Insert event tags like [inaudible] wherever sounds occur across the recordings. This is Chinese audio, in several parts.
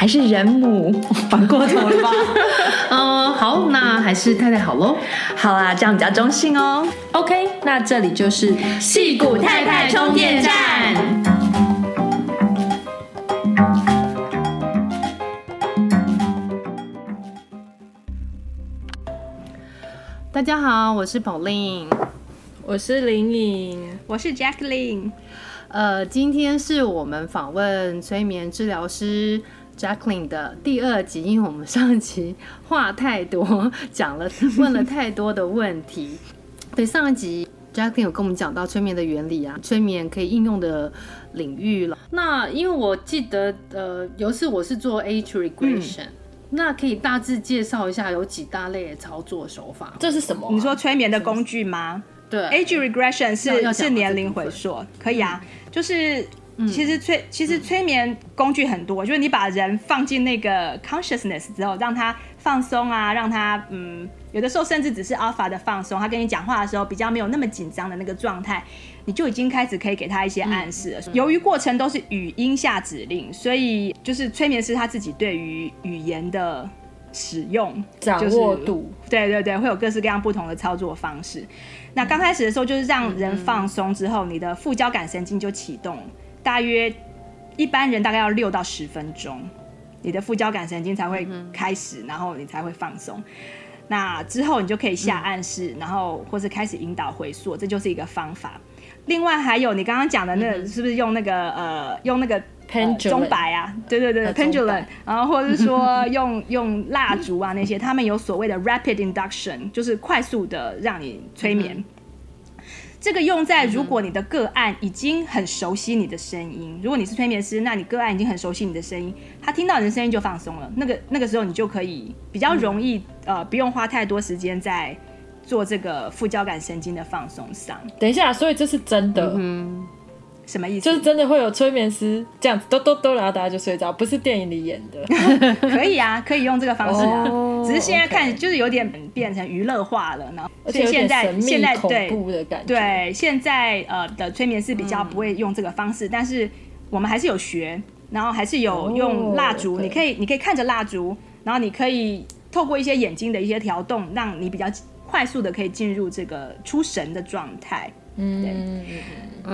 还是人母，[laughs] 反过头了吧？[laughs] 嗯，好，那还是太太好喽。好啊，这样比较中性哦。OK，那这里就是戏骨太太充电站。大家好，我是 Pauline，我是林颖，我是 Jacqueline。呃，今天是我们访问催眠治疗师。Jacqueline 的第二集，因为我们上一集话太多，讲了 [laughs] 问了太多的问题。对，上一集 Jacqueline 有跟我们讲到催眠的原理啊，催眠可以应用的领域了。那因为我记得，呃，有一次我是做 Age Regression，嗯，那可以大致介绍一下有几大类的操作手法。这是什么啊？你说催眠的工具吗？对，Age Regression 是是年龄回溯，可以啊，就是。其实催其实催眠工具很多，就是你把人放进那个 consciousness 之后，让他放松啊，让他嗯，有的时候甚至只是 alpha 的放松，他跟你讲话的时候比较没有那么紧张的那个状态，你就已经开始可以给他一些暗示了。由于过程都是语音下指令，所以就是催眠师他自己对于语言的使用掌握度，对对对，会有各式各样不同的操作方式。那刚开始的时候就是让人放松之后，你的副交感神经就启动。大约一般人大概要六到十分钟，你的副交感神经才会开始，然后你才会放松。那之后你就可以下暗示，然后或是开始引导回溯，这就是一个方法。另外还有你刚刚讲的那个，是不是用那个呃用那个 pendulum 钟摆啊？对对对，pendulum，然后或者是说用 [laughs] 用蜡烛啊那些，他们有所谓的 rapid induction，就是快速的让你催眠。这个用在如果你的个案已经很熟悉你的声音，如果你是催眠师，那你个案已经很熟悉你的声音，他听到你的声音就放松了。那个那个时候你就可以比较容易，呃，不用花太多时间在做这个副交感神经的放松上。等一下，所以这是真的。嗯。什么意思？就是真的会有催眠师这样子，咚咚咚，然后大家就睡着，不是电影里演的。[laughs] 可以啊，可以用这个方式啊。Oh, 只是现在看就是有点变成娱乐化了，然后所以现在现在对对现在呃的催眠是比较不会用这个方式，嗯、但是我们还是有学，然后还是有用蜡烛，你可以你可以看着蜡烛，然后你可以透过一些眼睛的一些调动，让你比较快速的可以进入这个出神的状态。嗯，对。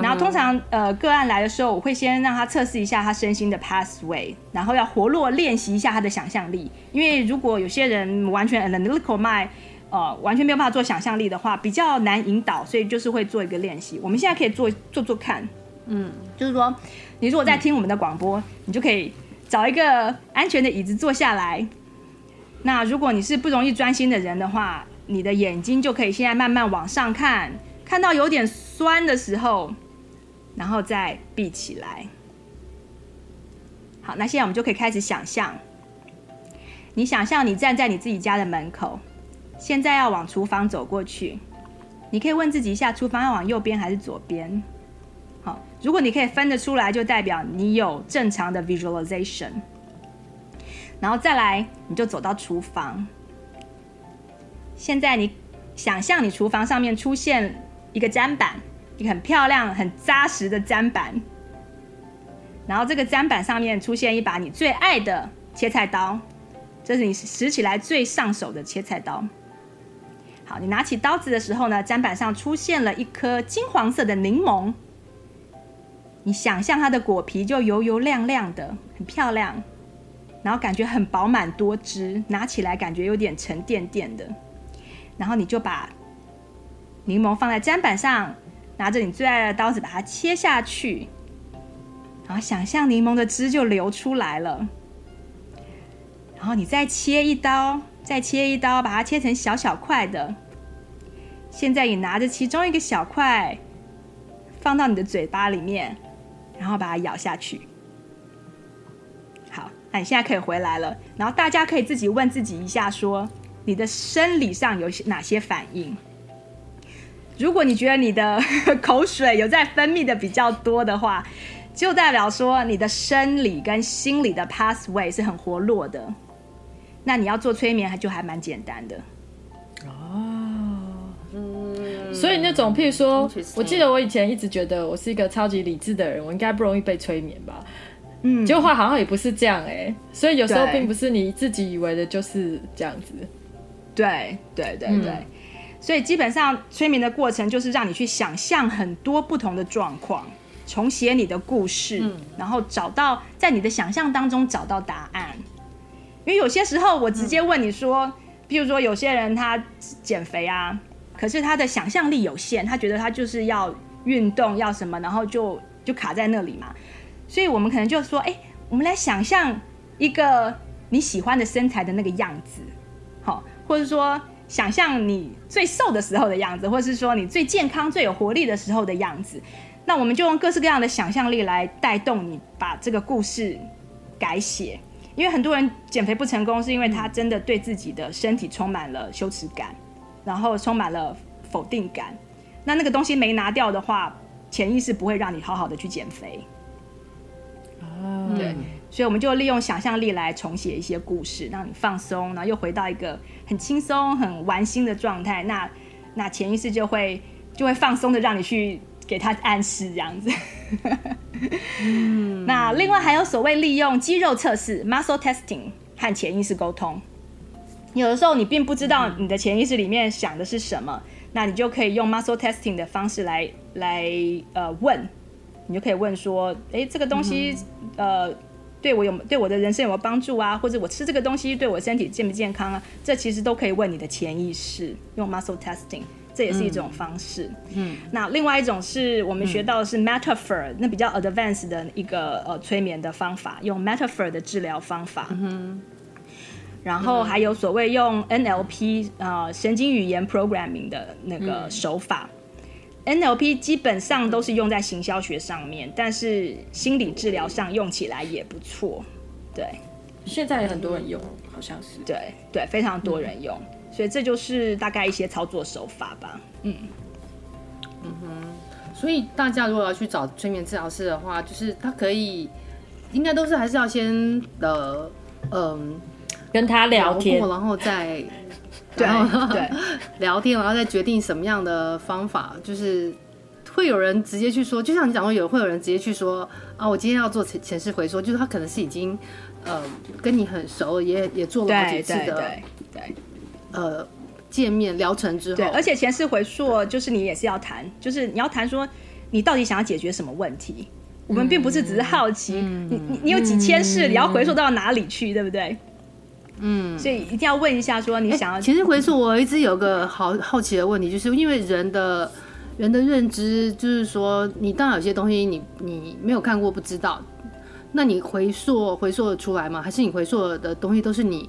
然后通常呃个案来的时候，我会先让他测试一下他身心的 pathway，然后要活络练习一下他的想象力。因为如果有些人完全 analytical mind，呃完全没有办法做想象力的话，比较难引导，所以就是会做一个练习。我们现在可以做做做看，嗯，就是说你如果在听我们的广播，你就可以找一个安全的椅子坐下来。那如果你是不容易专心的人的话，你的眼睛就可以现在慢慢往上看。看到有点酸的时候，然后再闭起来。好，那现在我们就可以开始想象。你想象你站在你自己家的门口，现在要往厨房走过去。你可以问自己一下：厨房要往右边还是左边？好，如果你可以分得出来，就代表你有正常的 visualization。然后再来，你就走到厨房。现在你想象你厨房上面出现。一个砧板，一个很漂亮、很扎实的砧板。然后这个砧板上面出现一把你最爱的切菜刀，这是你拾起来最上手的切菜刀。好，你拿起刀子的时候呢，砧板上出现了一颗金黄色的柠檬。你想象它的果皮就油油亮亮的，很漂亮。然后感觉很饱满多汁，拿起来感觉有点沉甸甸的。然后你就把柠檬放在砧板上，拿着你最爱的刀子把它切下去，然后想象柠檬的汁就流出来了。然后你再切一刀，再切一刀，把它切成小小块的。现在你拿着其中一个小块，放到你的嘴巴里面，然后把它咬下去。好，那你现在可以回来了。然后大家可以自己问自己一下说，你的生理上有哪些反应？如果你觉得你的 [laughs] 口水有在分泌的比较多的话，就代表说你的生理跟心理的 pathway 是很活络的。那你要做催眠，还就还蛮简单的。哦，嗯，所以那种，譬如说，我记得我以前一直觉得我是一个超级理智的人，我应该不容易被催眠吧？嗯，结果好像也不是这样哎、欸。所以有时候并不是你自己以为的就是这样子。对对对对，对、嗯，所以基本上催眠的过程就是让你去想象很多不同的状况，重写你的故事，嗯，然后找到在你的想象当中找到答案。因为有些时候，我直接问你说，嗯，譬如说有些人他减肥啊，可是他的想象力有限，他觉得他就是要运动要什么，然后就就卡在那里嘛。所以我们可能就说，哎，我们来想象一个你喜欢的身材的那个样子，好，或者说想象你最瘦的时候的样子，或是说你最健康最有活力的时候的样子。那我们就用各式各样的想象力来带动你把这个故事改写。因为很多人减肥不成功，是因为他真的对自己的身体充满了羞耻感，然后充满了否定感。那那个东西没拿掉的话，潜意识不会让你好好的去减肥。哦，对，所以我们就利用想象力来重写一些故事，让你放松，然后又回到一个很轻松、很玩心的状态。那那潜意识就会就会放松的让你去给他暗示，这样子。嗯，[laughs] 那另外还有所谓利用肌肉测试 （muscle testing） 和潜意识沟通。有的时候你并不知道你的潜意识里面想的是什么，那你就可以用 muscle testing 的方式来来呃问，你就可以问说：哎、欸，这个东西呃对我有对我的人生有没有帮助啊？或者我吃这个东西对我身体健不健康啊？这其实都可以问你的潜意识，用 muscle testing。这也是一种方式。嗯，那另外一种是我们学到的是 metaphor，嗯、那比较 advanced 的一个呃催眠的方法，用 metaphor 的治疗方法。嗯，然后还有所谓用 NLP 呃神经语言 programming 的那个手法。嗯、NLP 基本上都是用在行销学上面，但是心理治疗上用起来也不错。对，现在也很多人用，好像是。对对，非常多人用。嗯所以这就是大概一些操作手法吧。嗯嗯哼，所以大家如果要去找催眠治疗师的话，就是他可以，应该都是还是要先的，嗯，跟他聊天，然后再对对 [laughs] 聊天，然后再决定什么样的方法。就是会有人直接去说，就像你讲过，有会有人直接去说啊，我今天要做前前世回溯，就是他可能是已经呃跟你很熟，也也做了好几次的，对。对对呃，见面疗程之后，对，而且前世回溯就是你也是要谈，就是你要谈说你到底想要解决什么问题。嗯、我们并不是只是好奇，嗯、你你你有几千世，嗯，你要回溯到哪里去，对不对？嗯，所以一定要问一下，说你想要其实回溯。我一直有个好好奇的问题，就是因为人的人的认知，就是说你当然有些东西你你没有看过不知道，那你回溯回溯得出来吗？还是你回溯的东西都是你？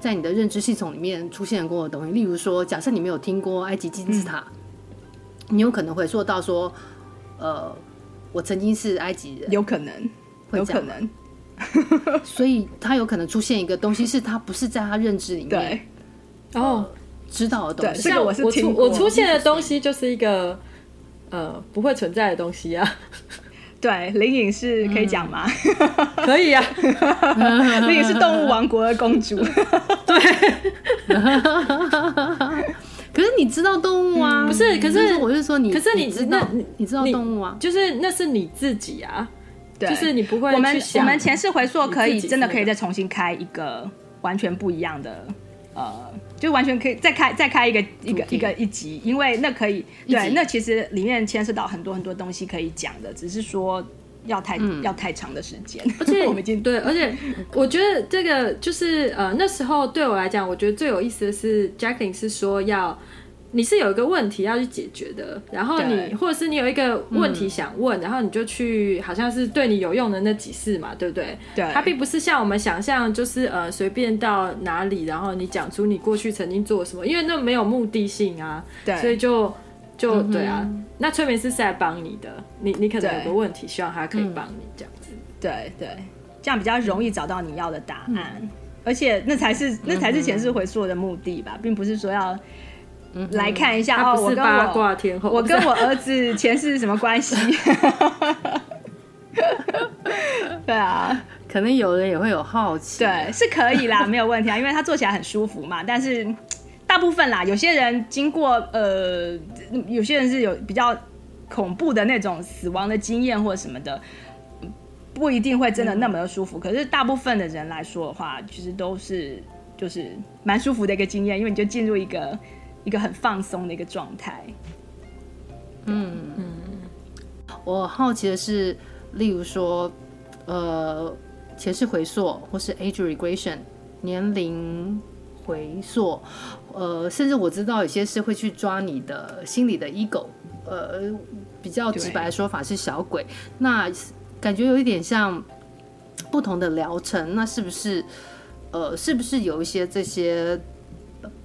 在你的认知系统里面出现过的东西，例如说，假设你没有听过埃及金字塔，嗯，你有可能回溯到说，呃，我曾经是埃及人，有可能，有可能，[laughs] 所以他有可能出现一个东西，是他不是在他认知里面，对，然后知道的东西。像我是听我出现的东西就是一个呃不会存在的东西啊。对，灵隐是可以讲吗？嗯、[laughs] 可以啊，灵隐是动物王国的公主。[laughs] 对，可是你知道动物啊？嗯、不是，可是我是说你，可是你知道你，你知道动物啊？就是那是你自己啊，对，就是你不会。我们我们前世回溯可以真的可以再重新开一个完全不一样的呃。就完全可以再开再开一个一个一个一集，因为那可以对，那其实里面牵涉到很多很多东西可以讲的，只是说要太、嗯、要太长的时间。而且 [laughs] 我们已经对，而且我觉得这个就是呃那时候对我来讲，我觉得最有意思的是 Jacqueline 是说要。你是有一个问题要去解决的，然后你或者是你有一个问题想问，嗯、然后你就去，好像是对你有用的那几事嘛，对不对？对。它并不是像我们想象，就是呃随便到哪里，然后你讲出你过去曾经做什么，因为那没有目的性啊。对。所以就就、嗯、对啊，那催眠师是在帮你的，你你可能有个问题，希望他可以帮你这样子。对对，这样比较容易找到你要的答案，嗯、而且那才是那才是前世回溯的目的吧，并不是说要。嗯、来看一下哦，我跟我我跟我儿子前世是什么关系？[laughs] 对啊，可能有人也会有好奇。对，是可以啦，没有问题啊，因为他坐起来很舒服嘛。但是大部分啦，有些人经过呃，有些人是有比较恐怖的那种死亡的经验或者什么的，不一定会真的那么的舒服。嗯、可是大部分的人来说的话，其实都是就是蛮舒服的一个经验，因为你就进入一个。一个很放松的一个状态。嗯嗯，我好奇的是，例如说，呃，前世回溯或是 age regression 年龄回溯，呃，甚至我知道有些是会去抓你的心里的 ego，呃，比较直白的说法是小鬼。那感觉有一点像不同的疗程，那是不是？呃，是不是有一些这些？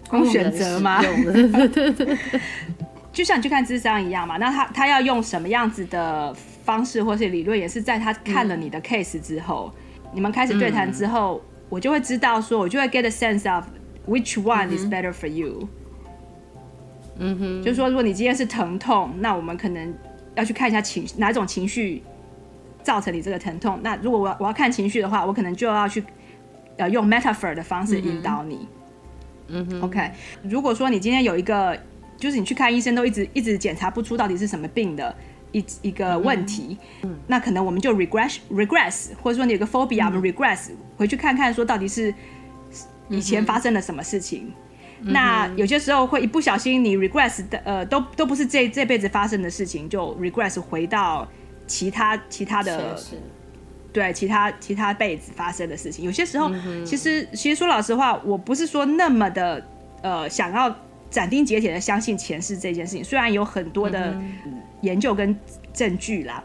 供选择吗？对对对对，[laughs] [laughs] 就像你去看智商一样嘛。那他他要用什么样子的方式或是理论，也是在他看了你的 case 之后，嗯、你们开始对谈之后，嗯、我就会知道说，我就会 get a sense of which one is better for you。嗯哼，就是说，如果你今天是疼痛，那我们可能要去看一下情哪种情绪造成你这个疼痛。那如果我我要看情绪的话，我可能就要去呃用 metaphor 的方式引导你。嗯嗯哼，OK。如果说你今天有一个，就是你去看医生都一直一直检查不出到底是什么病的一一个问题，嗯，那可能我们就 regress regress，或者说你有个 phobia，我们 regress 回去看看说到底是以前发生了什么事情。那有些时候会一不小心你 regress 的呃都都不是这这辈子发生的事情，就 regress 回到其他其他的。对其他其他辈子发生的事情，有些时候，嗯、其实其实说老实话，我不是说那么的呃想要斩钉截铁的相信前世这件事情。虽然有很多的研究跟证据啦，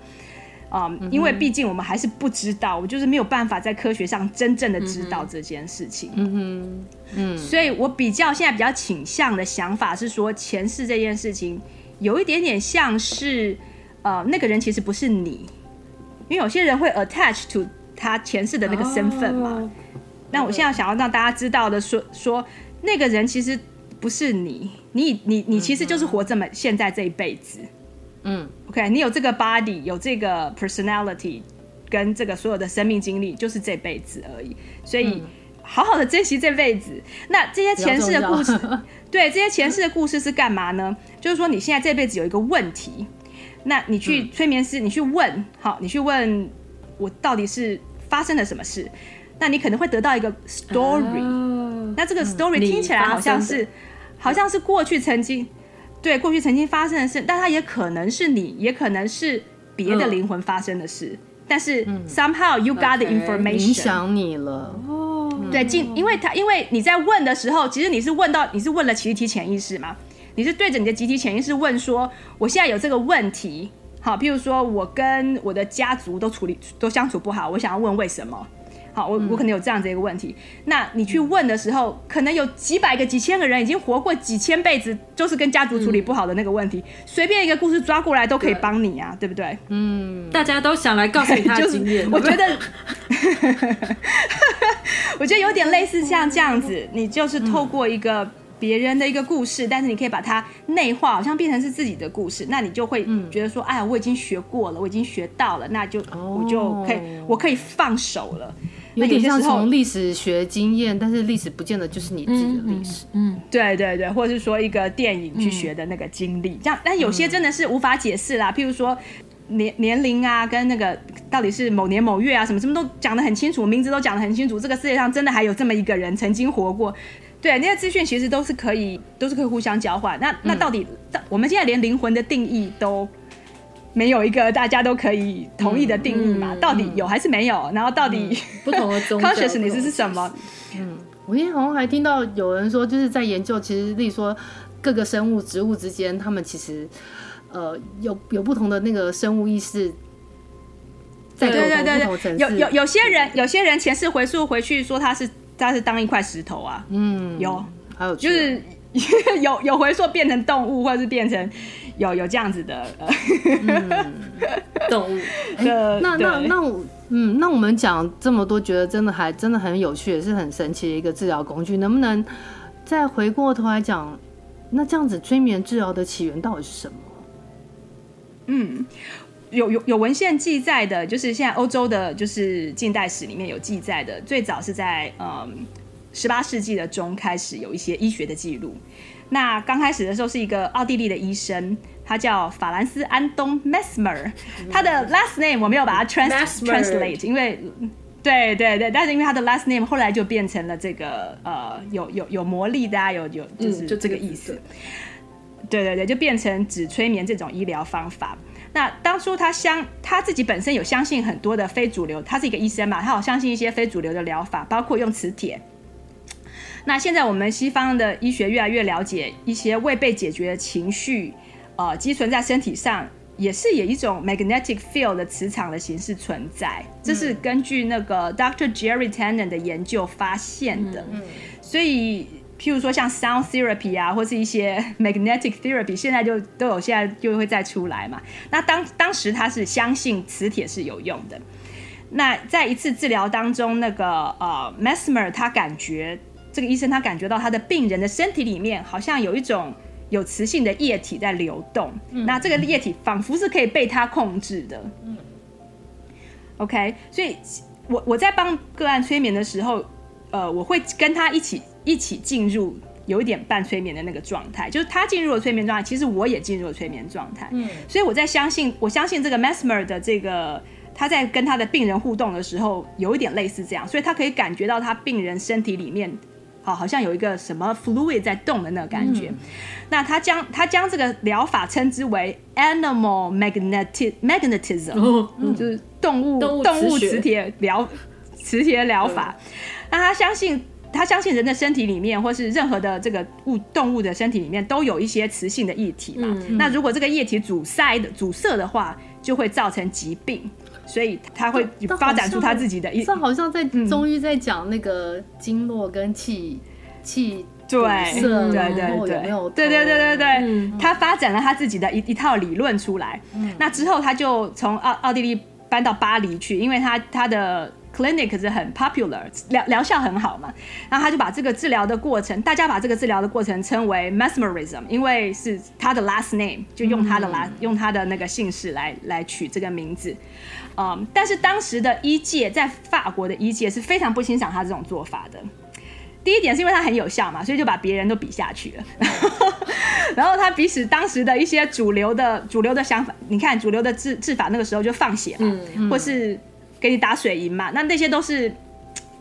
啊、因为毕竟我们还是不知道，我就是没有办法在科学上真正的知道这件事情。嗯哼，嗯，所以我比较现在比较倾向的想法是说，前世这件事情有一点点像是呃那个人其实不是你。因为有些人会 attach to 他前世的那个身份嘛，oh, 那我现在想要让大家知道的说说，那个人其实不是你，你你你其实就是活这么现在这一辈子，嗯，OK，你有这个 body，有这个 personality，跟这个所有的生命经历，就是这辈子而已，所以好好的珍惜这辈子。那这些前世的故事，[laughs] 对，这些前世的故事是干嘛呢？就是说你现在这辈子有一个问题。那你去催眠师，嗯、你去问，好，你去问我到底是发生了什么事？那你可能会得到一个 story，、哦、那这个 story 听起来好像是，好像是过去曾经，对，过去曾经发生的事，但它也可能是你，也可能是别的灵魂发生的事。嗯、但是 somehow you got the information，影响你了哦。对，进，因为他因为你在问的时候，其实你是问到，你是问了集体潜意识嘛。你是对着你的集体潜意识问说：“我现在有这个问题，好，譬如说我跟我的家族都处理都相处不好，我想要问为什么？好，我我可能有这样子一个问题。那你去问的时候，可能有几百个、几千个人已经活过几千辈子，就是跟家族处理不好的那个问题，随便一个故事抓过来都可以帮你啊，对不对？嗯，大家都想来告诉你他的经验，我觉得，[laughs] 我觉得有点类似像这样子，你就是透过一个。”别人的一个故事，但是你可以把它内化，好像变成是自己的故事，那你就会觉得说，嗯、哎呀，我已经学过了，我已经学到了，那就、哦、我就可以，我可以放手了。有点像从历史学经验，但是历史不见得就是你自己的历史。嗯，嗯对对对，或者是说一个电影去学的那个经历，嗯、这样。但有些真的是无法解释啦，譬如说年年龄啊，跟那个到底是某年某月啊，什么什么都讲得很清楚，名字都讲得很清楚。这个世界上真的还有这么一个人曾经活过。对，那些资讯其实都是可以，都是可以互相交换。那那到底，嗯、我们现在连灵魂的定义都没有一个大家都可以同意的定义嘛？嗯嗯、到底有还是没有？然后到底、嗯、不同的宗教 [laughs] consciousness 是什么？嗯，我今天好像还听到有人说，就是在研究，其实例如说各个生物、植物之间，他们其实呃有有不同的那个生物意识。对对对对，有有有些人有些人前世回溯回去说他是他是当一块石头啊，嗯，有还有就是 [laughs] 有有回溯变成动物，或者是变成。有有这样子的呃、嗯、动物，[laughs] 欸、那那那我嗯，那我们讲这么多，觉得真的还真的很有趣，也是很神奇的一个治疗工具。能不能再回过头来讲，那这样子催眠治疗的起源到底是什么？嗯，有有有文献记载的，就是现在欧洲的，就是近代史里面有记载的，最早是在嗯十八世纪的中开始有一些医学的记录。那刚开始的时候是一个奥地利的医生。他叫法兰斯·安东 ·Mesmer，[laughs] 他的 last name 我没有把它 trans translate，因为对对对，但是因为他的 last name 后来就变成了这个呃有有有魔力的啊，有有就是就这个意思。对对对，就变成指催眠这种医疗方法。那当初他相他自己本身有相信很多的非主流，他是一个医生嘛，他有相信一些非主流的疗法，包括用磁铁。那现在我们西方的医学越来越了解一些未被解决的情绪。呃，积存在身体上也是有一种 magnetic field 的磁场的形式存在，这是根据那个 Dr. Jerry Tannen 的研究发现的。嗯，所以，譬如说像 sound therapy 啊，或是一些 magnetic therapy，现在就都有，现在就会再出来嘛。那当当时他是相信磁铁是有用的。那在一次治疗当中，那个呃 Mesmer 他感觉这个医生他感觉到他的病人的身体里面好像有一种。有磁性的液体在流动，嗯、那这个液体仿佛是可以被他控制的。嗯、OK，所以我我在帮个案催眠的时候，呃，我会跟他一起一起进入有一点半催眠的那个状态，就是他进入了催眠状态，其实我也进入了催眠状态。嗯，所以我在相信，我相信这个 Mesmer 的这个他在跟他的病人互动的时候，有一点类似这样，所以他可以感觉到他病人身体里面。好，好像有一个什么 fluid 在动的那个感觉。嗯、那他将他将这个疗法称之为 animal magnetic magnetism，、哦嗯、就是动物动物磁铁疗磁铁疗法。嗯、那他相信他相信人的身体里面，或是任何的这个物动物的身体里面，都有一些磁性的液体嘛。嗯、那如果这个液体阻塞的阻塞的话，就会造成疾病。所以他会发展出他自己的一，这好像在中医在讲那个经络跟气气对对对对对对对对，他发展了他自己的一一套理论出来。那之后他就从奥奥地利搬到巴黎去，因为他他的。Clinic 是很 popular，疗疗效很好嘛，然后他就把这个治疗的过程，大家把这个治疗的过程称为 Mesmerism，因为是他的 last name，就用他的 last，、嗯、用他的那个姓氏来来取这个名字。嗯，但是当时的医界，在法国的医界是非常不欣赏他这种做法的。第一点是因为他很有效嘛，所以就把别人都比下去了。[laughs] 然后他彼此当时的一些主流的主流的想法，你看主流的治治法那个时候就放血嘛，嗯嗯、或是。给你打水银嘛，那那些都是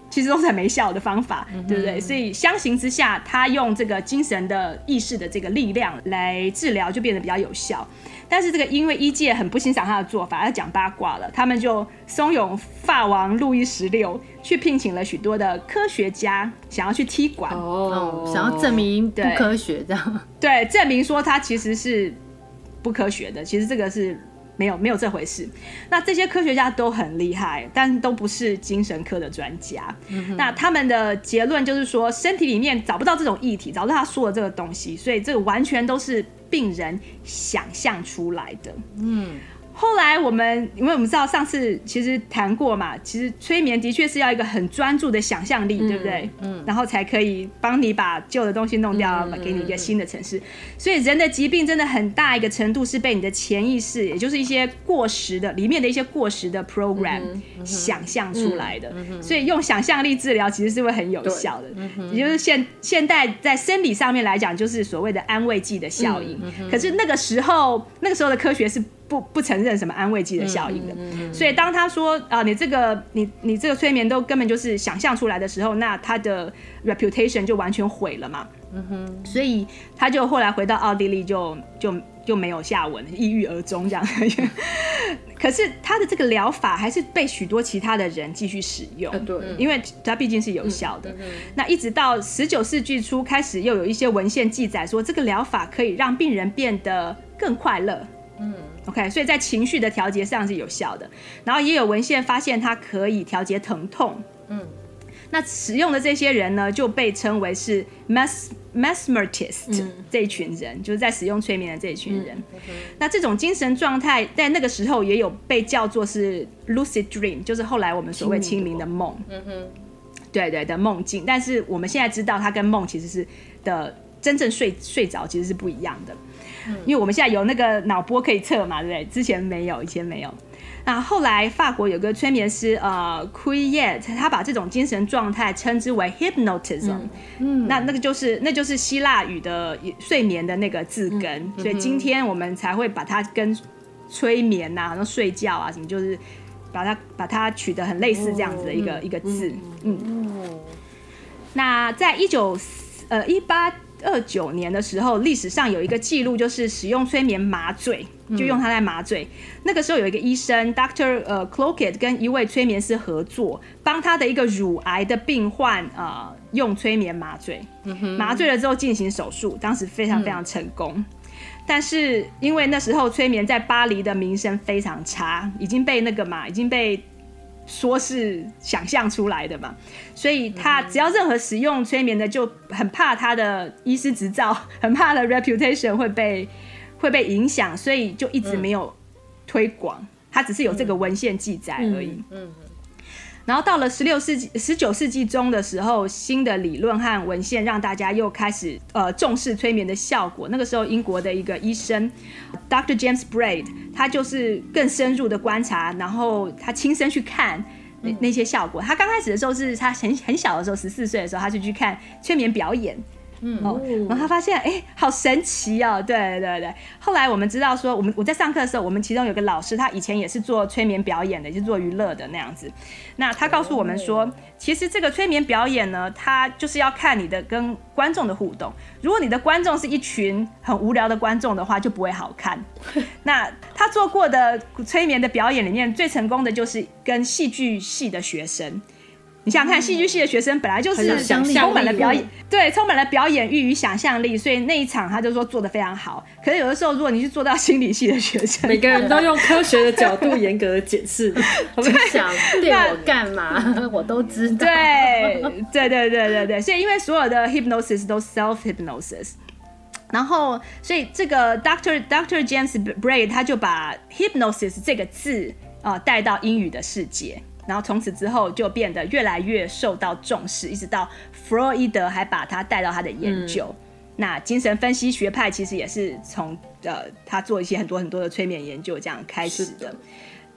其实都是很没效的方法，嗯、对不对？所以相形之下，他用这个精神的意识的这个力量来治疗，就变得比较有效。但是这个因为医界很不欣赏他的做法，他讲八卦了，他们就怂恿法王路易十六去聘请了许多的科学家，想要去踢馆哦，想要证明不科学这样，对，证明说他其实是不科学的。其实这个是。没有没有这回事，那这些科学家都很厉害，但都不是精神科的专家。嗯、那他们的结论就是说，身体里面找不到这种液体，找不到他说的这个东西，所以这个完全都是病人想象出来的。嗯。后来我们，因为我们知道上次其实谈过嘛，其实催眠的确是要一个很专注的想象力，嗯、对不对？嗯，然后才可以帮你把旧的东西弄掉，嗯、给你一个新的城市。所以人的疾病真的很大一个程度是被你的潜意识，也就是一些过时的里面的一些过时的 program、想象出来的。所以用想象力治疗其实是会很有效的，嗯、也就是现现代在生理上面来讲，就是所谓的安慰剂的效应。可是那个时候，那个时候的科学是。不不承认什么安慰剂的效应的，嗯嗯嗯、所以当他说啊、呃，你这个你你这个催眠都根本就是想象出来的时候，那他的 reputation 就完全毁了嘛。嗯哼，所以他就后来回到奥地利就，就就就没有下文，抑郁而终这样。[laughs] 可是他的这个疗法还是被许多其他的人继续使用，对，因为它毕竟是有效的。那一直到十九世纪初开始，又有一些文献记载说，这个疗法可以让病人变得更快乐。嗯，OK，所以在情绪的调节上是有效的。然后也有文献发现它可以调节疼痛。嗯。那使用的这些人呢，就被称为是 mes mesmerist、嗯、这一群人，就是在使用催眠的这一群人。嗯 okay. 那这种精神状态在那个时候也有被叫做是 lucid dream，就是后来我们所谓清明的梦。嗯哼，对对的梦境。但是我们现在知道，它跟梦其实是的真正睡睡着其实是不一样的。嗯，因为我们现在有那个脑波可以测嘛，对不对？之前没有，以前没有。那后来法国有个催眠师，呃，Cuillet，他把这种精神状态称之为 hypnotism。嗯，那那个就是那就是希腊语的睡眠的那个字根，嗯、所以今天我们才会把它跟催眠呐、啊，然后睡觉啊什么，就是把它把它取得很类似这样子的一个、嗯、一个字。嗯，嗯那在一九呃一八二九年的时候，历史上有一个记录，就是使用催眠麻醉。就用它来麻醉。嗯、那个时候有一个医生，Doctor 呃 Cloquet 跟一位催眠师合作，帮他的一个乳癌的病患呃用催眠麻醉。嗯、麻醉了之后进行手术，当时非常非常成功。嗯、但是因为那时候催眠在巴黎的名声非常差，已经被那个嘛，已经被说是想象出来的嘛，所以他只要任何使用催眠的，就很怕他的医师执照，[laughs] 很怕他的 reputation 会被。会被影响，所以就一直没有推广。他、只是有这个文献记载而已。嗯，嗯，然后到了十六世纪、十九世纪中的时候，新的理论和文献让大家又开始呃重视催眠的效果。那个时候，英国的一个医生 Dr. James Braid，他就是更深入的观察，然后他亲身去看那那些效果。他刚开始的时候是他很很小的时候，十四岁的时候，他就去看催眠表演。嗯，哦，然后他发现，哎，好神奇哦！对对对，后来我们知道说，我们我在上课的时候，我们其中有个老师，他以前也是做催眠表演的，就是做娱乐的那样子。那他告诉我们说，其实这个催眠表演呢，他就是要看你的跟观众的互动。如果你的观众是一群很无聊的观众的话，就不会好看。[laughs] 那他做过的催眠的表演里面，最成功的就是跟戏剧系的学生。你想想看，戏剧系的学生本来就是充满了表演，对，充满了表演欲与想象力，所以那一场他就说做的非常好。可是有的时候，如果你是做到心理系的学生，每个人都用科学的角度严格的解释，[laughs] 我们想对我干嘛，[laughs] 我都知道。对，对，对，对，对，对。所以因为所有的 hypnosis 都 self hypnosis，然后所以这个 Doctor Doctor James Braid 他就把 hypnosis 这个字啊、呃、带到英语的世界。然后从此之后就变得越来越受到重视，一直到弗洛伊德还把他带到他的研究。嗯、那精神分析学派其实也是从呃他做一些很多很多的催眠研究这样开始的。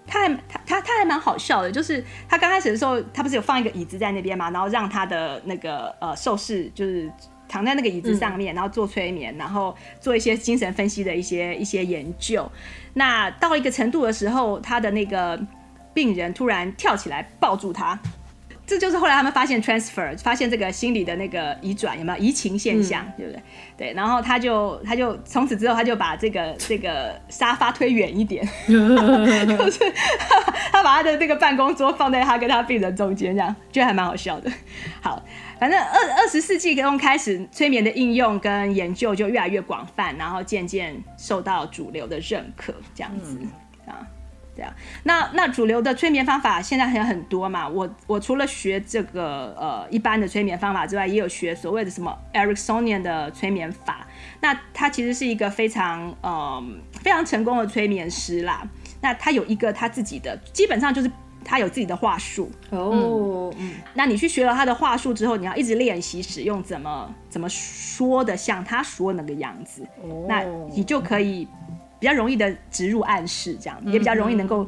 他还他他他还蛮好笑的，就是他刚开始的时候，他不是有放一个椅子在那边嘛，然后让他的那个呃受试就是躺在那个椅子上面，嗯、然后做催眠，然后做一些精神分析的一些一些研究。那到一个程度的时候，他的那个。病人突然跳起来抱住他，这就是后来他们发现 transfer，发现这个心理的那个移转有没有移情现象，嗯、对不对？对，然后他就他就从此之后他就把这个这个沙发推远一点，[laughs] 就是他，把他的这个办公桌放在他跟他病人中间，这样觉得还蛮好笑的。好，反正二二十世纪中开始，催眠的应用跟研究就越来越广泛，然后渐渐受到主流的认可，这样子啊。嗯对啊，那那主流的催眠方法现在还有很多嘛。我我除了学这个呃一般的催眠方法之外，也有学所谓的什么 Ericksonian 的催眠法。那他其实是一个非常嗯、呃、非常成功的催眠师啦。那他有一个他自己的，基本上就是他有自己的话术哦。嗯，那你去学了他的话术之后，你要一直练习使用怎么怎么说的像他说那个样子，哦、那你就可以。比较容易的植入暗示，这样也比较容易能够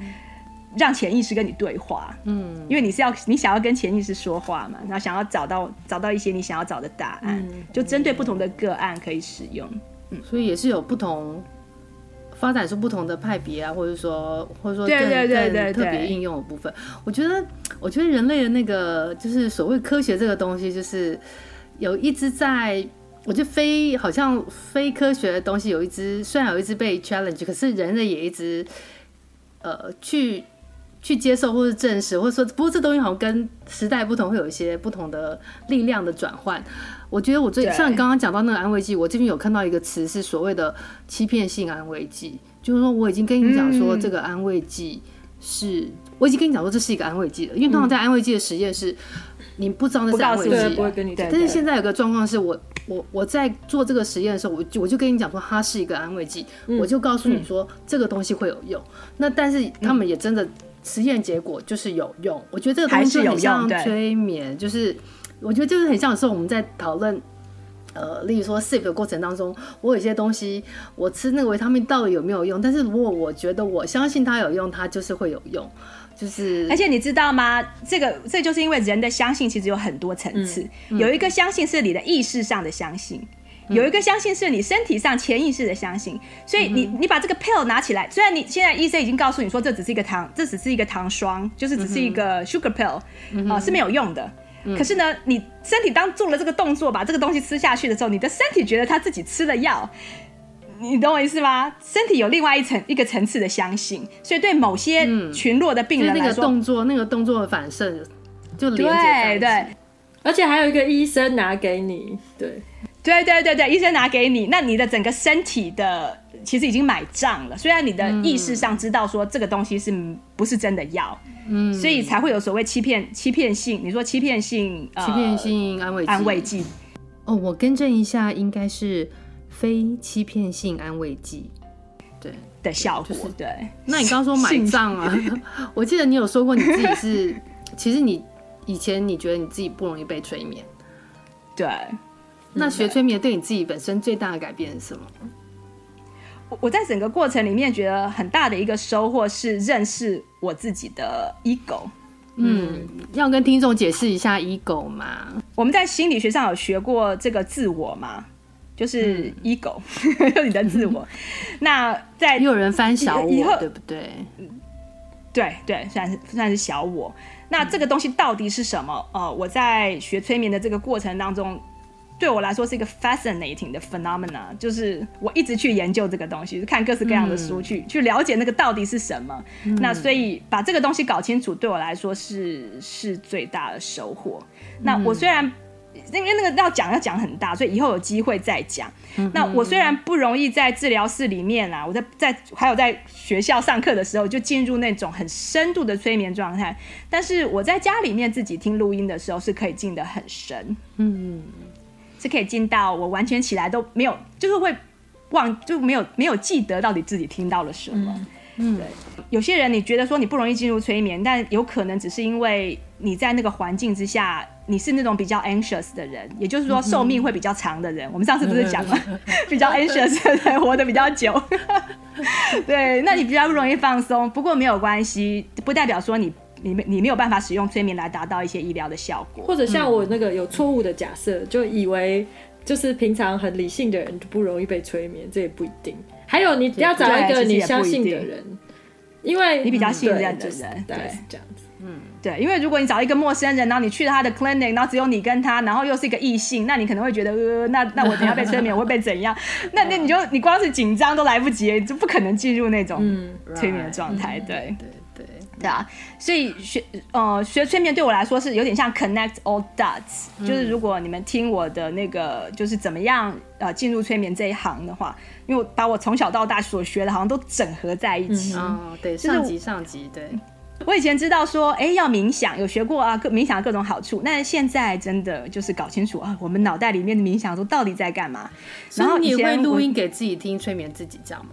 让潜意识跟你对话。嗯，因为你是要你想要跟潜意识说话嘛，然后想要找到找到一些你想要找的答案，嗯、就针对不同的个案可以使用。嗯，所以也是有不同发展出不同的派别啊，或者说或者说更更特别应用的部分。我觉得，我觉得人类的那个就是所谓科学这个东西，就是有一直在。我觉得非好像非科学的东西有一只，虽然有一只被 challenge，可是人类也一直呃去去接受或是证实，或者说不过这东西好像跟时代不同，会有一些不同的力量的转换。我觉得我最像你刚刚讲到那个安慰剂，我这边有看到一个词是所谓的欺骗性安慰剂，就是说我已经跟你讲说这个安慰剂是，我已经跟你讲说这是一个安慰剂了，因为通常在安慰剂的实验是。你不知道那是安慰剂，不会跟你讲。但是现在有个状况是我我我在做这个实验的时候，我就我就跟你讲说它是一个安慰剂，嗯、我就告诉你说这个东西会有用。嗯、那但是他们也真的实验结果就是有用。我觉得这个东西很像催眠，就是我觉得就是很像是我们在讨论，呃，例如说 sleep 的过程当中，我有些东西我吃那个维他命到底有没有用？但是如果我觉得我相信它有用，它就是会有用。就是，而且你知道吗？这个这就是因为人的相信其实有很多层次，嗯嗯、有一个相信是你的意识上的相信，嗯、有一个相信是你身体上潜意识的相信。所以你你把这个 pill 拿起来，虽然你现在医生已经告诉你说这只是一个糖，这只是一个糖霜，就是只是一个 sugar pill 啊、嗯呃、是没有用的。嗯、可是呢，你身体当做了这个动作，把这个东西吃下去的时候，你的身体觉得他自己吃了药。你懂我意思吗？身体有另外一层一个层次的相信，所以对某些群落的病人来说，嗯、那个动作那个动作的反射就连接对对，而且还有一个医生拿给你，对对对对对，医生拿给你，那你的整个身体的其实已经买账了。虽然你的意识上知道说这个东西是不是真的药，嗯，所以才会有所谓欺骗欺骗性。你说欺骗性欺骗性安慰安慰剂哦，我更正一下，应该是。非欺骗性安慰剂，对的效果，就是、对。那你刚刚说买账啊？[laughs] 我记得你有说过你自己是，[laughs] 其实你以前你觉得你自己不容易被催眠，对。那学催眠对你自己本身最大的改变是什么？我我在整个过程里面觉得很大的一个收获是认识我自己的 ego。嗯，要跟听众解释一下 ego 吗？我们在心理学上有学过这个自我吗？就是 ego，[laughs] 你的自我。[laughs] 那在又有人翻小我，以后对不对？对对，算是算是小我。那这个东西到底是什么？呃，我在学催眠的这个过程当中，对我来说是一个 fascinating 的 phenomena，就是我一直去研究这个东西，看各式各样的书去，去、嗯、去了解那个到底是什么。嗯、那所以把这个东西搞清楚，对我来说是是最大的收获。那我虽然。因为那个要讲要讲很大，所以以后有机会再讲。嗯、那我虽然不容易在治疗室里面啊，我在在还有在学校上课的时候就进入那种很深度的催眠状态，但是我在家里面自己听录音的时候是可以进得很深，嗯，是可以进到我完全起来都没有，就是会忘就没有没有记得到底自己听到了什么。嗯嗯，对，有些人你觉得说你不容易进入催眠，但有可能只是因为你在那个环境之下，你是那种比较 anxious 的人，也就是说寿命会比较长的人。嗯、我们上次不是讲了，比较 anxious 的人活得比较久。对，那你比较不容易放松。不过没有关系，不代表说你你没你没有办法使用催眠来达到一些医疗的效果。或者像我那个有错误的假设，就以为就是平常很理性的人就不容易被催眠，这也不一定。还有，你要找一个你相信的人，因为你比较信任的人，对，是这样子。嗯，对，因为如果你找一个陌生人，然后你去了他的 clinic，然后只有你跟他，然后又是一个异性，那你可能会觉得，呃，那那我等下被催眠，我会被怎样？[laughs] 那那你就你光是紧张都来不及，就不可能进入那种催眠的状态。对对对对啊！所以学呃学催眠对我来说是有点像 connect all dots，就是如果你们听我的那个就是怎么样呃进入催眠这一行的话。因为我把我从小到大所学的，好像都整合在一起。哦，对，上级上级，对。我以前知道说，哎，要冥想，有学过啊，各冥想的各种好处。但是现在真的就是搞清楚啊，我们脑袋里面的冥想都到底在干嘛？然后你也会录音给自己听，催眠自己这样吗？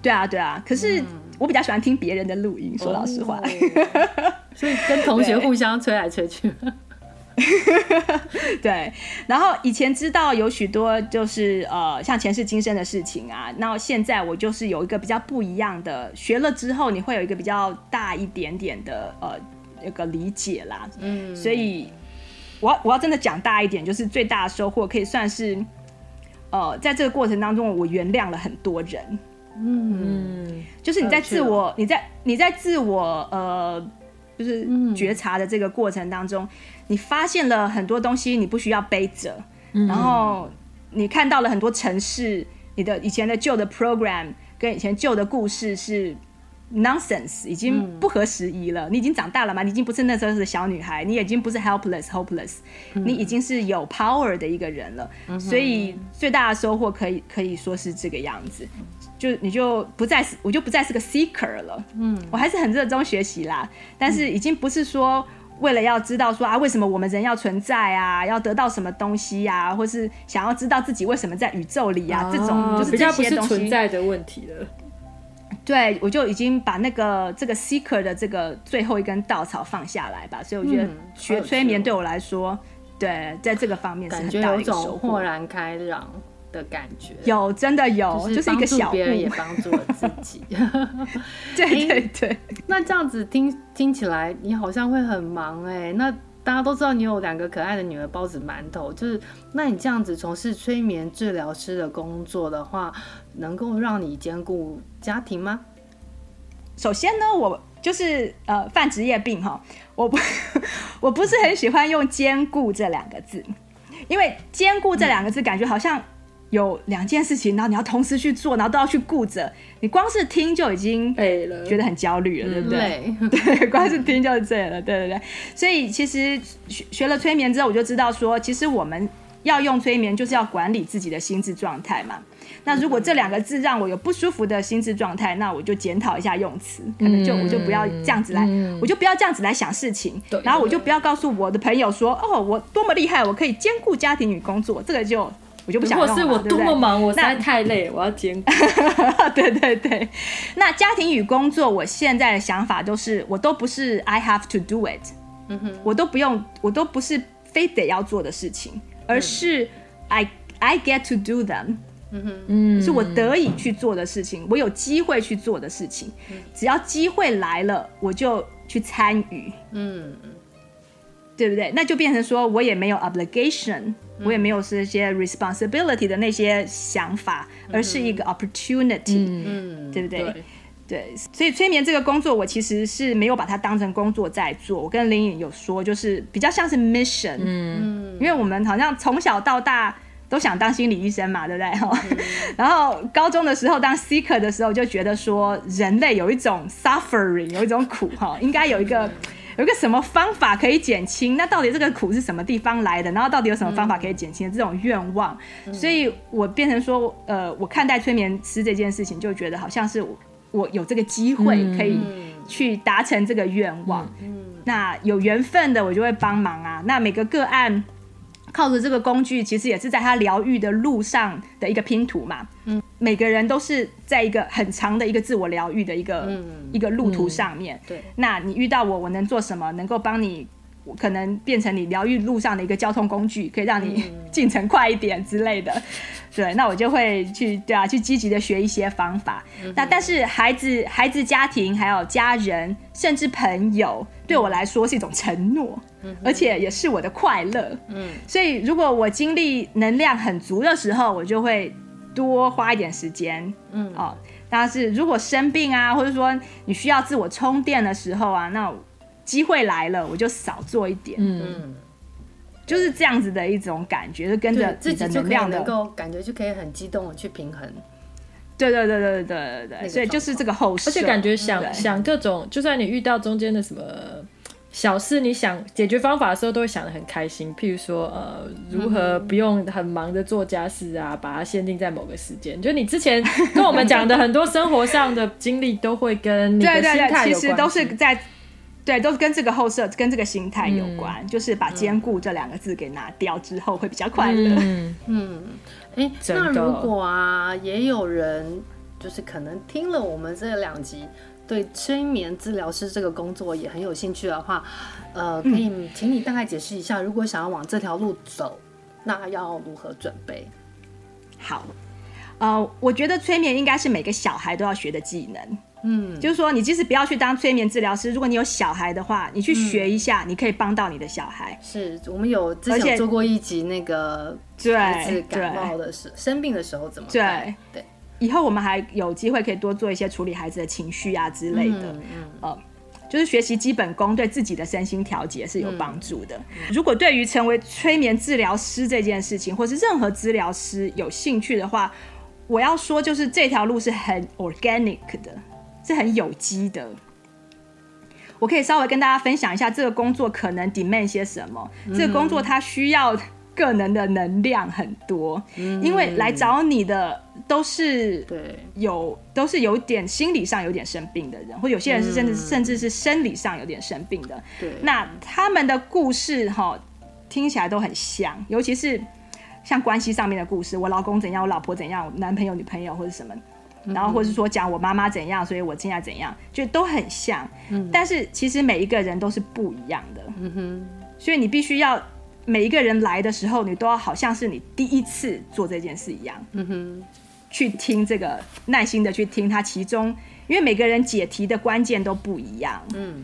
对啊，对啊。可是我比较喜欢听别人的录音，说老实话。所以跟同学 [laughs] 互相催来催去。[laughs] 对，然后以前知道有许多就是呃像前世今生的事情啊，那现在我就是有一个比较不一样的，学了之后你会有一个比较大一点点的呃那个理解啦。嗯，所以我要我要真的讲大一点，就是最大的收获可以算是呃在这个过程当中，我原谅了很多人。嗯，就是你在自我，你在你在自我呃。就是觉察的这个过程当中，嗯、你发现了很多东西，你不需要背着，然后你看到了很多城市，你的以前的旧的 program 跟以前旧的故事是 nonsense，已经不合时宜了。嗯、你已经长大了嘛？你已经不是那时候的小女孩，你已经不是 helpless hopeless，、嗯、你已经是有 power 的一个人了。嗯、所以最大的收获可以可以说是这个样子，就你就不再是，我就不再是个 seeker 了。嗯，我还是很热衷学习啦，但是已经不是说。为了要知道说啊，为什么我们人要存在啊？要得到什么东西呀、啊？或是想要知道自己为什么在宇宙里啊？这种就是这些东西，比较不是存在的问题了。对，我就已经把那个这个 seeker 的这个最后一根稻草放下来吧。所以我觉得学催眠对我来说，嗯、对，在这个方面是很大的一个收获。感觉有种豁然开朗。的感觉有，真的有，就是一个小别人也帮助了自己。[laughs] 对对对，那这样子听听起来，你好像会很忙哎。那大家都知道你有两个可爱的女儿包子馒头，就是那你这样子从事催眠治疗师的工作的话，能够让你兼顾家庭吗？首先呢，我就是呃犯职业病哈，我不 [laughs] 我不是很喜欢用兼顾这两个字，因为兼顾这两个字感觉好像。有两件事情，然后你要同时去做，然后都要去顾着，你光是听就已经觉得很焦虑了，对不对？嗯、[laughs] 对，光是听就是这样了，对对对。所以其实学学了催眠之后，我就知道说，其实我们要用催眠，就是要管理自己的心智状态嘛。那如果这两个字让我有不舒服的心智状态，那我就检讨一下用词，可能就我就不要这样子来，嗯、我就不要这样子来想事情。对，然后我就不要告诉我的朋友说，哦，我多么厉害，我可以兼顾家庭与工作，这个就。我就不想。如果是我多么忙，我实在太累，我要兼顾。[laughs] 对对对，那家庭与工作，我现在的想法都是，我都不是 I have to do it，嗯哼，我都不用，我都不是非得要做的事情，而是 I I get to do them，嗯哼，嗯，是我得以去做的事情，我有机会去做的事情，只要机会来了，我就去参与，嗯。对不对？那就变成说我也没有 obligation，、嗯、我也没有是一些 responsibility 的那些想法，嗯、而是一个 opportunity，嗯，对不对？对，对，所以催眠这个工作，我其实是没有把它当成工作在做。我跟林颖有说，就是比较像是 mission，嗯，因为我们好像从小到大都想当心理医生嘛，对不对？嗯、[laughs] 然后高中的时候当 seeker 的时候，就觉得说人类有一种 suffering，有一种苦哈，应该有一个。有个什么方法可以减轻？那到底这个苦是什么地方来的？然后到底有什么方法可以减轻这种愿望？嗯、所以我变成说，呃，我看待催眠师这件事情，就觉得好像是我，我有这个机会可以去达成这个愿望。嗯嗯、那有缘分的，我就会帮忙啊。那每个个案。靠着这个工具，其实也是在他疗愈的路上的一个拼图嘛。嗯，每个人都是在一个很长的一个自我疗愈的一个、嗯、一个路途上面。对，那你遇到我，我能做什么？能够帮你？可能变成你疗愈路上的一个交通工具，可以让你 [laughs] 进程快一点之类的。对，那我就会去，对啊，去积极的学一些方法。嗯、那但是孩子、孩子家庭还有家人，甚至朋友，对我来说是一种承诺，嗯、而且也是我的快乐。嗯，所以如果我精力能量很足的时候，我就会多花一点时间。嗯，哦，但是如果生病啊，或者说你需要自我充电的时候啊，那。机会来了，我就少做一点。嗯，就是这样子的一种感觉，就跟着自己的能量的，能够感觉就可以很激动的去平衡。对对对对对对对，所以就是这个后设，而且感觉想想各种，就算你遇到中间的什么小事，你想解决方法的时候，都会想得很开心。譬如说，呃，如何不用很忙的做家事啊，把它限定在某个时间。就你之前跟我们讲的很多生活上的经历，都会跟你的心态有关系。对对对，其实都是在。对，都是跟这个后设、跟这个心态有关，嗯、就是把“兼顾”这两个字给拿掉之后，会比较快乐。嗯嗯，哎，那如果啊，也有人就是可能听了我们这两集，对催眠治疗师这个工作也很有兴趣的话，呃，可以请你大概解释一下，如果想要往这条路走，那要如何准备？好，呃，我觉得催眠应该是每个小孩都要学的技能。嗯，就是说，你即使不要去当催眠治疗师，如果你有小孩的话，你去学一下，嗯、你可以帮到你的小孩。是我们有之前做过一集那个孩子感冒的时生病的时候怎么办？对对，以后我们还有机会可以多做一些处理孩子的情绪啊之类的。嗯，嗯呃，就是学习基本功，对自己的身心调节是有帮助的。嗯、如果对于成为催眠治疗师这件事情，或是任何治疗师有兴趣的话，我要说，就是这条路是很 organic 的，是很有机的。我可以稍微跟大家分享一下这个工作可能 demand 些什么。嗯、这个工作它需要个人的能量很多，嗯、因为来找你的都是对有都是有点心理上有点生病的人，或有些人是甚至、嗯、甚至是生理上有点生病的。对，那他们的故事哈听起来都很像，尤其是像关系上面的故事，我老公怎样，我老婆怎样，我男朋友女朋友或者什么。然后，或是说讲我妈妈怎样，所以我现在怎样，就都很像。嗯，但是其实每一个人都是不一样的。嗯哼，所以你必须要每一个人来的时候，你都要好像是你第一次做这件事一样。嗯哼，去听这个，耐心的去听他其中，因为每个人解题的关键都不一样。嗯，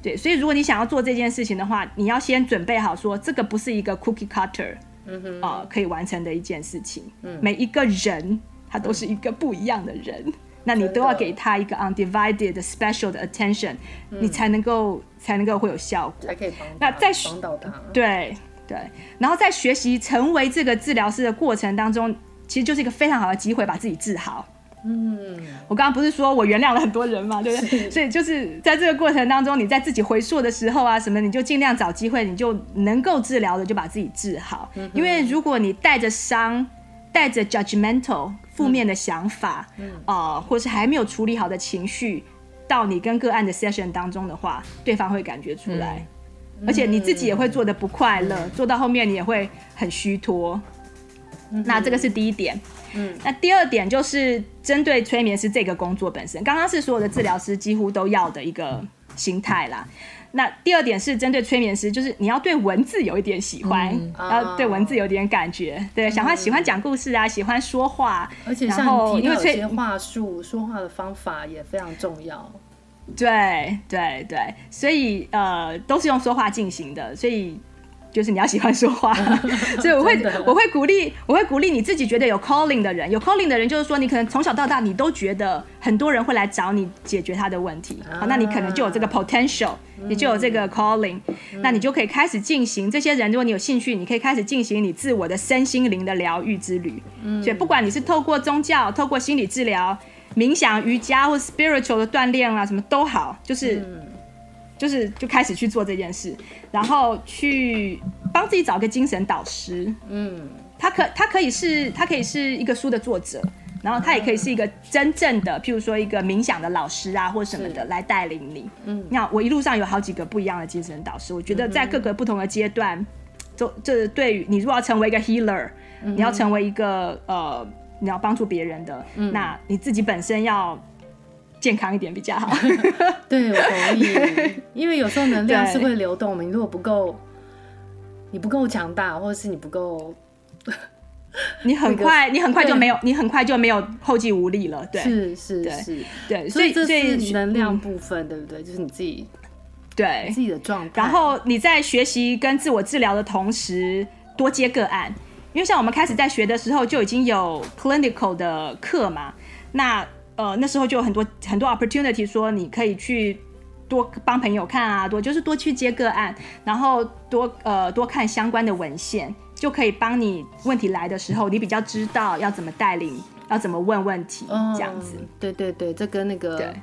对，所以如果你想要做这件事情的话，你要先准备好，说这个不是一个 cookie cutter，嗯哼，啊，可以完成的一件事情。嗯，每一个人。他都是一个不一样的人，嗯、那你都要给他一个 undivided special 的 attention，、嗯、你才能够才能够会有效果，才可以帮那在帮到他。对对，然后在学习成为这个治疗师的过程当中，其实就是一个非常好的机会，把自己治好。嗯，我刚刚不是说我原谅了很多人嘛，对不对？[laughs] 所以就是在这个过程当中，你在自己回溯的时候啊，什么你就尽量找机会，你就能够治疗的就把自己治好。嗯、因为如果你带着伤，带着 judgmental。负面的想法，嗯，啊、呃，或是还没有处理好的情绪，到你跟个案的 session 当中的话，对方会感觉出来，嗯、而且你自己也会做得不快乐，嗯、做到后面你也会很虚脱。嗯、那这个是第一点，嗯，那第二点就是针对催眠师这个工作本身，刚刚是所有的治疗师几乎都要的一个心态啦。那第二点是针对催眠师，就是你要对文字有一点喜欢，嗯、要对文字有点感觉，嗯、对，想欢喜欢讲故事啊，喜欢说话，而且像提到有些话术，说话的方法也非常重要。对对对，所以呃，都是用说话进行的，所以。就是你要喜欢说话，[laughs] 所以我会我会鼓励我会鼓励你自己觉得有 calling 的人，有 calling 的人就是说你可能从小到大你都觉得很多人会来找你解决他的问题，好，那你可能就有这个 potential，你就有这个 calling，那你就可以开始进行这些人，如果你有兴趣，你可以开始进行你自我的身心灵的疗愈之旅。所以不管你是透过宗教、透过心理治疗、冥想、瑜伽或 spiritual 的锻炼啊，什么都好，就是。就是就开始去做这件事，然后去帮自己找个精神导师。嗯，他可他可以是他可以是一个书的作者，然后他也可以是一个真正的，譬如说一个冥想的老师啊，或什么的来带领你。嗯，那我一路上有好几个不一样的精神导师，我觉得在各个不同的阶段，就这对于你如果要成为一个 healer，你要成为一个呃，你要帮助别人的，那你自己本身要。健康一点比较好。[laughs] 对，我同意。因为有时候能量是会流动的，你如果不够，你不够强大，或者是你不够，[laughs] 你很快，你很快就没有，你很快就没有后继无力了。对，是是是，对，所以这是能量部分，对不对？就是你自己对自己的状态。然后你在学习跟自我治疗的同时，多接个案，因为像我们开始在学的时候就已经有 clinical 的课嘛，那。呃，那时候就有很多很多 opportunity，说你可以去多帮朋友看啊，多就是多去接个案，然后多呃多看相关的文献，就可以帮你问题来的时候，你比较知道要怎么带领，要怎么问问题，嗯、这样子。对对对，这跟那个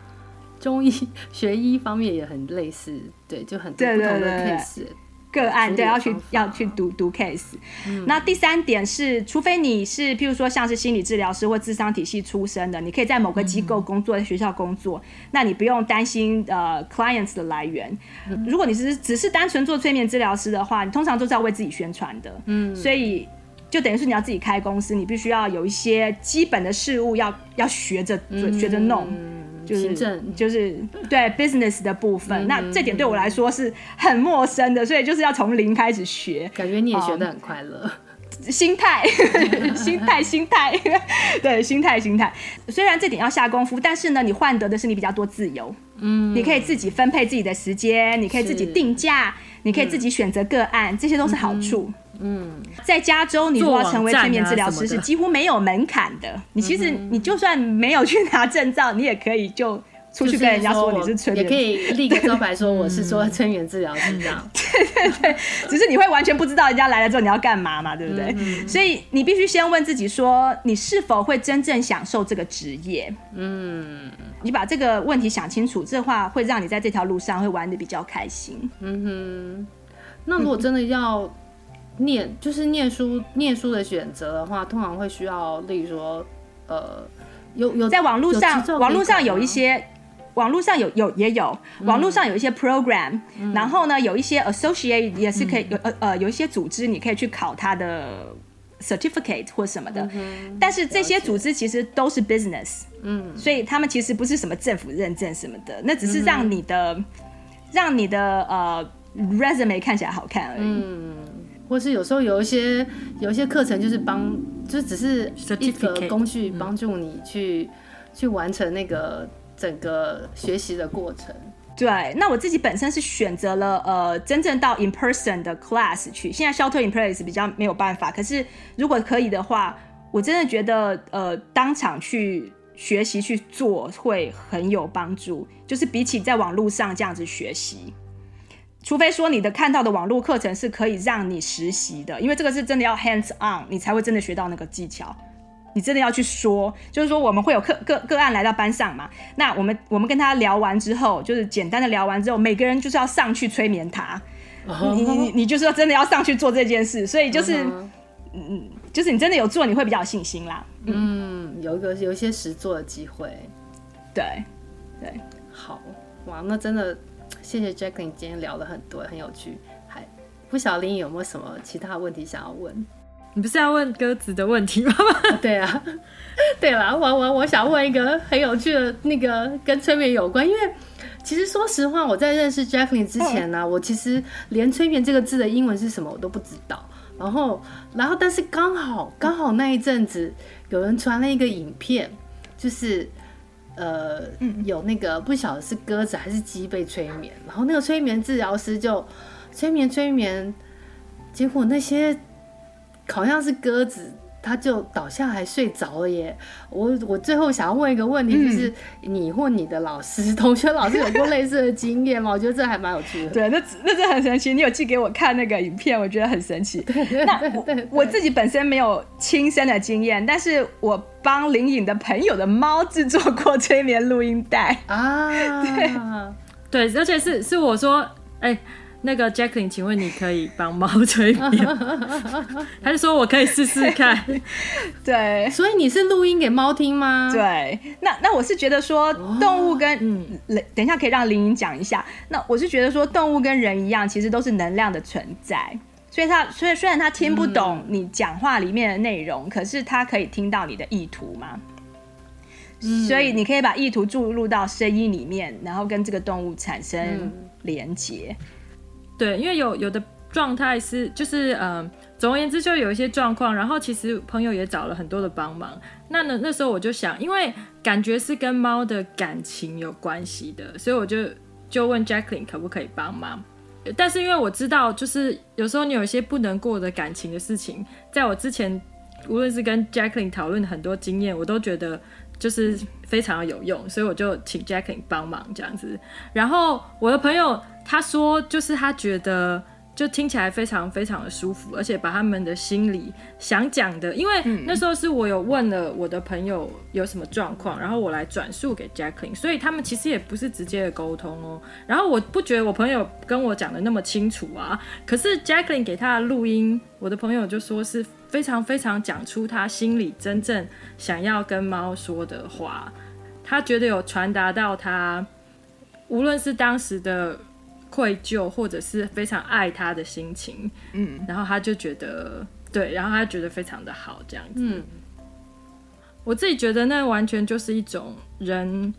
中医 [laughs] 学医方面也很类似，对，就很多不同的 case。对对对对个案对，要去要去读读 case。嗯、那第三点是，除非你是譬如说像是心理治疗师或智商体系出身的，你可以在某个机构工作，在学校工作，嗯、那你不用担心呃 clients 的来源。嗯、如果你是只是单纯做催眠治疗师的话，你通常都是要为自己宣传的。嗯，所以就等于是你要自己开公司，你必须要有一些基本的事物要要学着学着弄。嗯就是就是对 [laughs] business 的部分，那这点对我来说是很陌生的，所以就是要从零开始学。感觉你也学得很快乐，心态，[laughs] 心态，心态，对，心态，心态。虽然这点要下功夫，但是呢，你换得的是你比较多自由。嗯，你可以自己分配自己的时间，你可以自己定价，你可以自己选择个案，这些都是好处。嗯，在加州，你如果要成为催眠治疗师是几乎没有门槛的。你其实你就算没有去拿证照，你也可以就出去跟人家说你是催眠，也可以立个招牌说我是做催眠治疗师这样。[laughs] 对对对，只是你会完全不知道人家来了之后你要干嘛嘛，对不对？嗯、所以你必须先问自己说，你是否会真正享受这个职业？嗯，你把这个问题想清楚，这话会让你在这条路上会玩的比较开心。嗯哼，那如果真的要念，就是念书念书的选择的话，通常会需要，例如说，呃，有有在网络上，网络上有一些。网络上有有也有，网络上有一些 program，、嗯、然后呢，有一些 associate 也是可以、嗯、有呃呃有一些组织，你可以去考它的 certificate 或什么的。嗯、但是这些组织其实都是 business，嗯，所以他们其实不是什么政府认证什么的，那只是让你的、嗯、让你的呃 resume 看起来好看而已。嗯，或是有时候有一些有一些课程就是帮，就只是一个工具帮助你去、嗯、去完成那个。整个学习的过程，对。那我自己本身是选择了呃，真正到 in person 的 class 去。现在 shelter in place 比较没有办法，可是如果可以的话，我真的觉得呃，当场去学习去做会很有帮助。就是比起在网络上这样子学习，除非说你的看到的网络课程是可以让你实习的，因为这个是真的要 hands on，你才会真的学到那个技巧。你真的要去说，就是说我们会有个个个案来到班上嘛？那我们我们跟他聊完之后，就是简单的聊完之后，每个人就是要上去催眠他。Uh. [laughs] 你你你就是要真的要上去做这件事，所以就是，uh. 嗯，就是你真的有做，你会比较有信心啦。嗯，有一个有一些实做的机会。对对，好哇，那真的谢谢 Jacqueline 今天聊了很多，很有趣。还不晓得你有没有什么其他问题想要问？你不是要问鸽子的问题吗？[laughs] 对啊，[laughs] 对了，我我我想问一个很有趣的那个跟催眠有关，因为其实说实话，我在认识 Jacqueline 之前呢、啊，我其实连催眠这个字的英文是什么我都不知道。然后，然后，但是刚好刚好那一阵子有人传了一个影片，就是呃，有那个不晓得是鸽子还是鸡被催眠，然后那个催眠治疗师就催眠催眠，结果那些。好像是鸽子，它就倒下来睡着了耶。我我最后想要问一个问题，就是你或你的老师、嗯、同学、老师有过类似的经验吗？我觉得这还蛮有趣的。对，那那这很神奇。你有寄给我看那个影片，我觉得很神奇。[laughs] 对那我，我自己本身没有亲身的经验，但是我帮林颖的朋友的猫制作过催眠录音带啊。[laughs] 对对，而且是是我说，哎、欸。那个 Jacqueline，请问你可以帮猫催眠？[laughs] 他就说我可以试试看。[laughs] 对，所以你是录音给猫听吗？对，那那我是觉得说动物跟嗯，等一下可以让林颖讲一下。那我是觉得说动物跟人一样，其实都是能量的存在，所以他所以虽然他听不懂你讲话里面的内容，可是他可以听到你的意图吗。所以你可以把意图注入到声音里面，然后跟这个动物产生连结。对，因为有有的状态是，就是嗯、总而言之，就有一些状况，然后其实朋友也找了很多的帮忙。那呢，那时候我就想，因为感觉是跟猫的感情有关系的，所以我就就问 Jacqueline 可不可以帮忙。但是因为我知道，就是有时候你有一些不能过的感情的事情，在我之前无论是跟 Jacqueline 讨论很多经验，我都觉得就是非常有用，所以我就请 Jacqueline 帮忙这样子。然后我的朋友。他说，就是他觉得就听起来非常非常的舒服，而且把他们的心里想讲的，因为那时候是我有问了我的朋友有什么状况，然后我来转述给 Jacqueline，所以他们其实也不是直接的沟通哦。然后我不觉得我朋友跟我讲的那么清楚啊，可是 Jacqueline 给他的录音，我的朋友就说是非常非常讲出他心里真正想要跟猫说的话，他觉得有传达到他，无论是当时的。愧疚或者是非常爱他的心情，嗯，然后他就觉得对，然后他觉得非常的好这样子。嗯，我自己觉得那完全就是一种人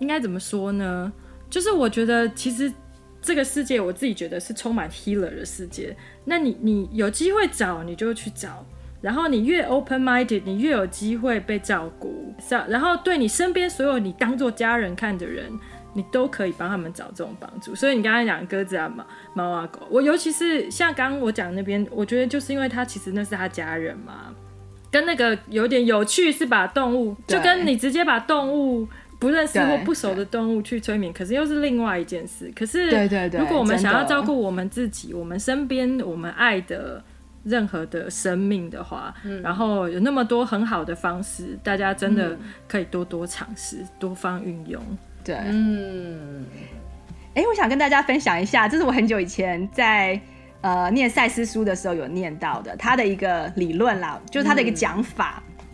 应该怎么说呢？就是我觉得其实这个世界，我自己觉得是充满 healer 的世界。那你你有机会找，你就去找，然后你越 open minded，你越有机会被照顾。然后对你身边所有你当做家人看的人。你都可以帮他们找这种帮助，所以你刚才讲鸽子啊、猫猫啊、狗，我尤其是像刚刚我讲那边，我觉得就是因为他其实那是他家人嘛，跟那个有点有趣是把动物，就跟你直接把动物不认识或不熟的动物去催眠，可是又是另外一件事。可是，对对对，如果我们想要照顾我们自己、我们身边、我们爱的任何的生命的话，嗯、然后有那么多很好的方式，大家真的可以多多尝试、嗯、多方运用。对，嗯，哎，我想跟大家分享一下，这是我很久以前在呃念赛斯书的时候有念到的，他的一个理论啦，就是他的一个讲法。嗯、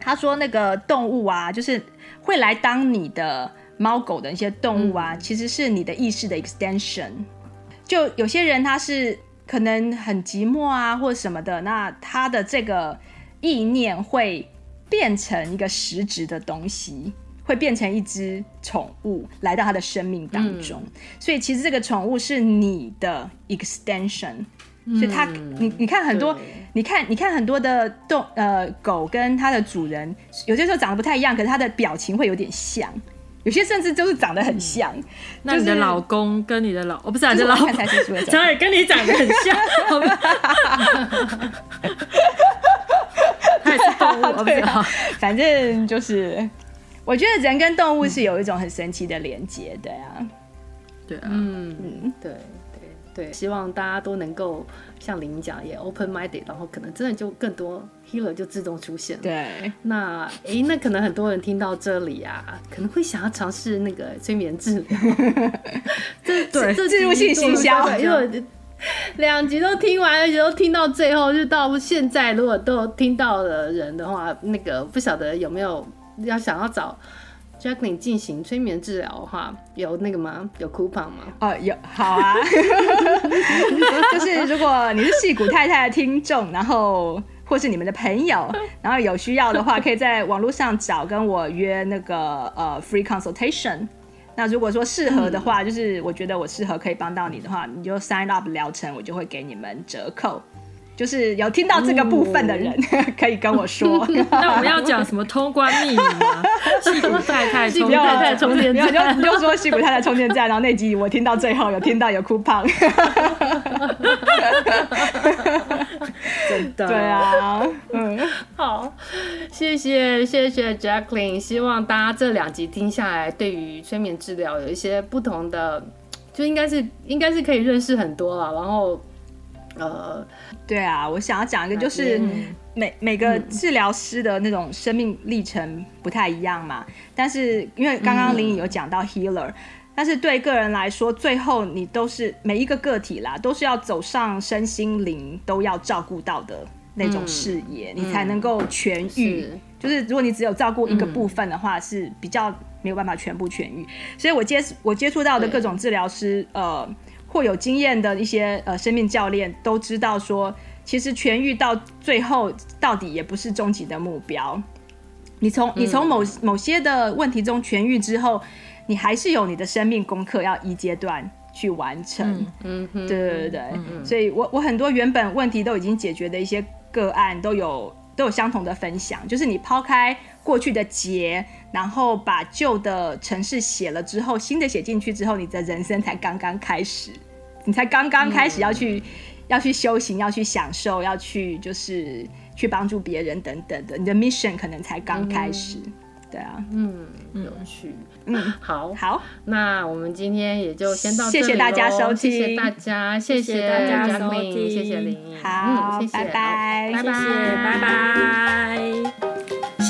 他说那个动物啊，就是。会来当你的猫狗的一些动物啊，嗯、其实是你的意识的 extension。就有些人他是可能很寂寞啊，或者什么的，那他的这个意念会变成一个实质的东西，会变成一只宠物来到他的生命当中。嗯、所以其实这个宠物是你的 extension。所以它，你你看很多，你看你看很多的动呃狗跟它的主人，有些时候长得不太一样，可是它的表情会有点像，有些甚至就是长得很像。嗯就是、那你的老公跟你的老，哦不是你的老公，长得跟你长得很像，[laughs] 好吧？[laughs] 他也是动物，对啊，反正就是，我觉得人跟动物是有一种很神奇的连接，对啊，对啊，嗯嗯，对。对，希望大家都能够像林讲也 open minded，然后可能真的就更多 healer 就自动出现了。对，那哎，那可能很多人听到这里啊，可能会想要尝试那个催眠治疗。[laughs] 这对，这进入性行销，因为两集都听完，而且都听到最后，就到现在，如果都听到的人的话，那个不晓得有没有要想要找。Jacqueline 进行催眠治疗的话，有那个吗？有 coupon 吗？哦，有，好啊。就是如果你是戏骨太太的听众，然后或是你们的朋友，然后有需要的话，可以在网络上找跟我约那个呃 free consultation。那如果说适合的话，嗯、就是我觉得我适合可以帮到你的话，你就 sign up 疗程，我就会给你们折扣。就是有听到这个部分的人，哦、[laughs] 可以跟我说。[laughs] 那我们要讲什么通关密语吗？[laughs] 矽谷太太充电站，就你就说矽谷太太充电站，然后那集我听到最后有听到有 coupon。真的。对啊，嗯，好，谢谢谢谢 Jacqueline，希望大家这两集听下来，对于催眠治疗有一些不同的，就应该是应该是可以认识很多了，然后。呃，对啊，我想要讲一个，就是每、嗯、每个治疗师的那种生命历程不太一样嘛。嗯、但是因为刚刚林颖有讲到 healer，、嗯、但是对个人来说，最后你都是每一个个体啦，都是要走上身心灵都要照顾到的那种视野，嗯、你才能够痊愈。是就是如果你只有照顾一个部分的话，是比较没有办法全部痊愈。所以我接我接触到的各种治疗师，呃。或有经验的一些呃生命教练都知道说，其实痊愈到最后到底也不是终极的目标。你从你从某某些的问题中痊愈之后，你还是有你的生命功课要一阶段去完成。嗯，对对对。所以我我很多原本问题都已经解决的一些个案都有。都有相同的分享，就是你抛开过去的结，然后把旧的城市写了之后，新的写进去之后，你的人生才刚刚开始，你才刚刚开始要去、嗯、要去修行，要去享受，要去就是去帮助别人等等的，你的 mission 可能才刚开始。嗯对啊，嗯，有趣，嗯，好，好，那我们今天也就先到这里，谢谢大家收听，谢谢大家，谢谢大家收听，谢谢林，好，谢谢，拜拜，拜拜，拜拜，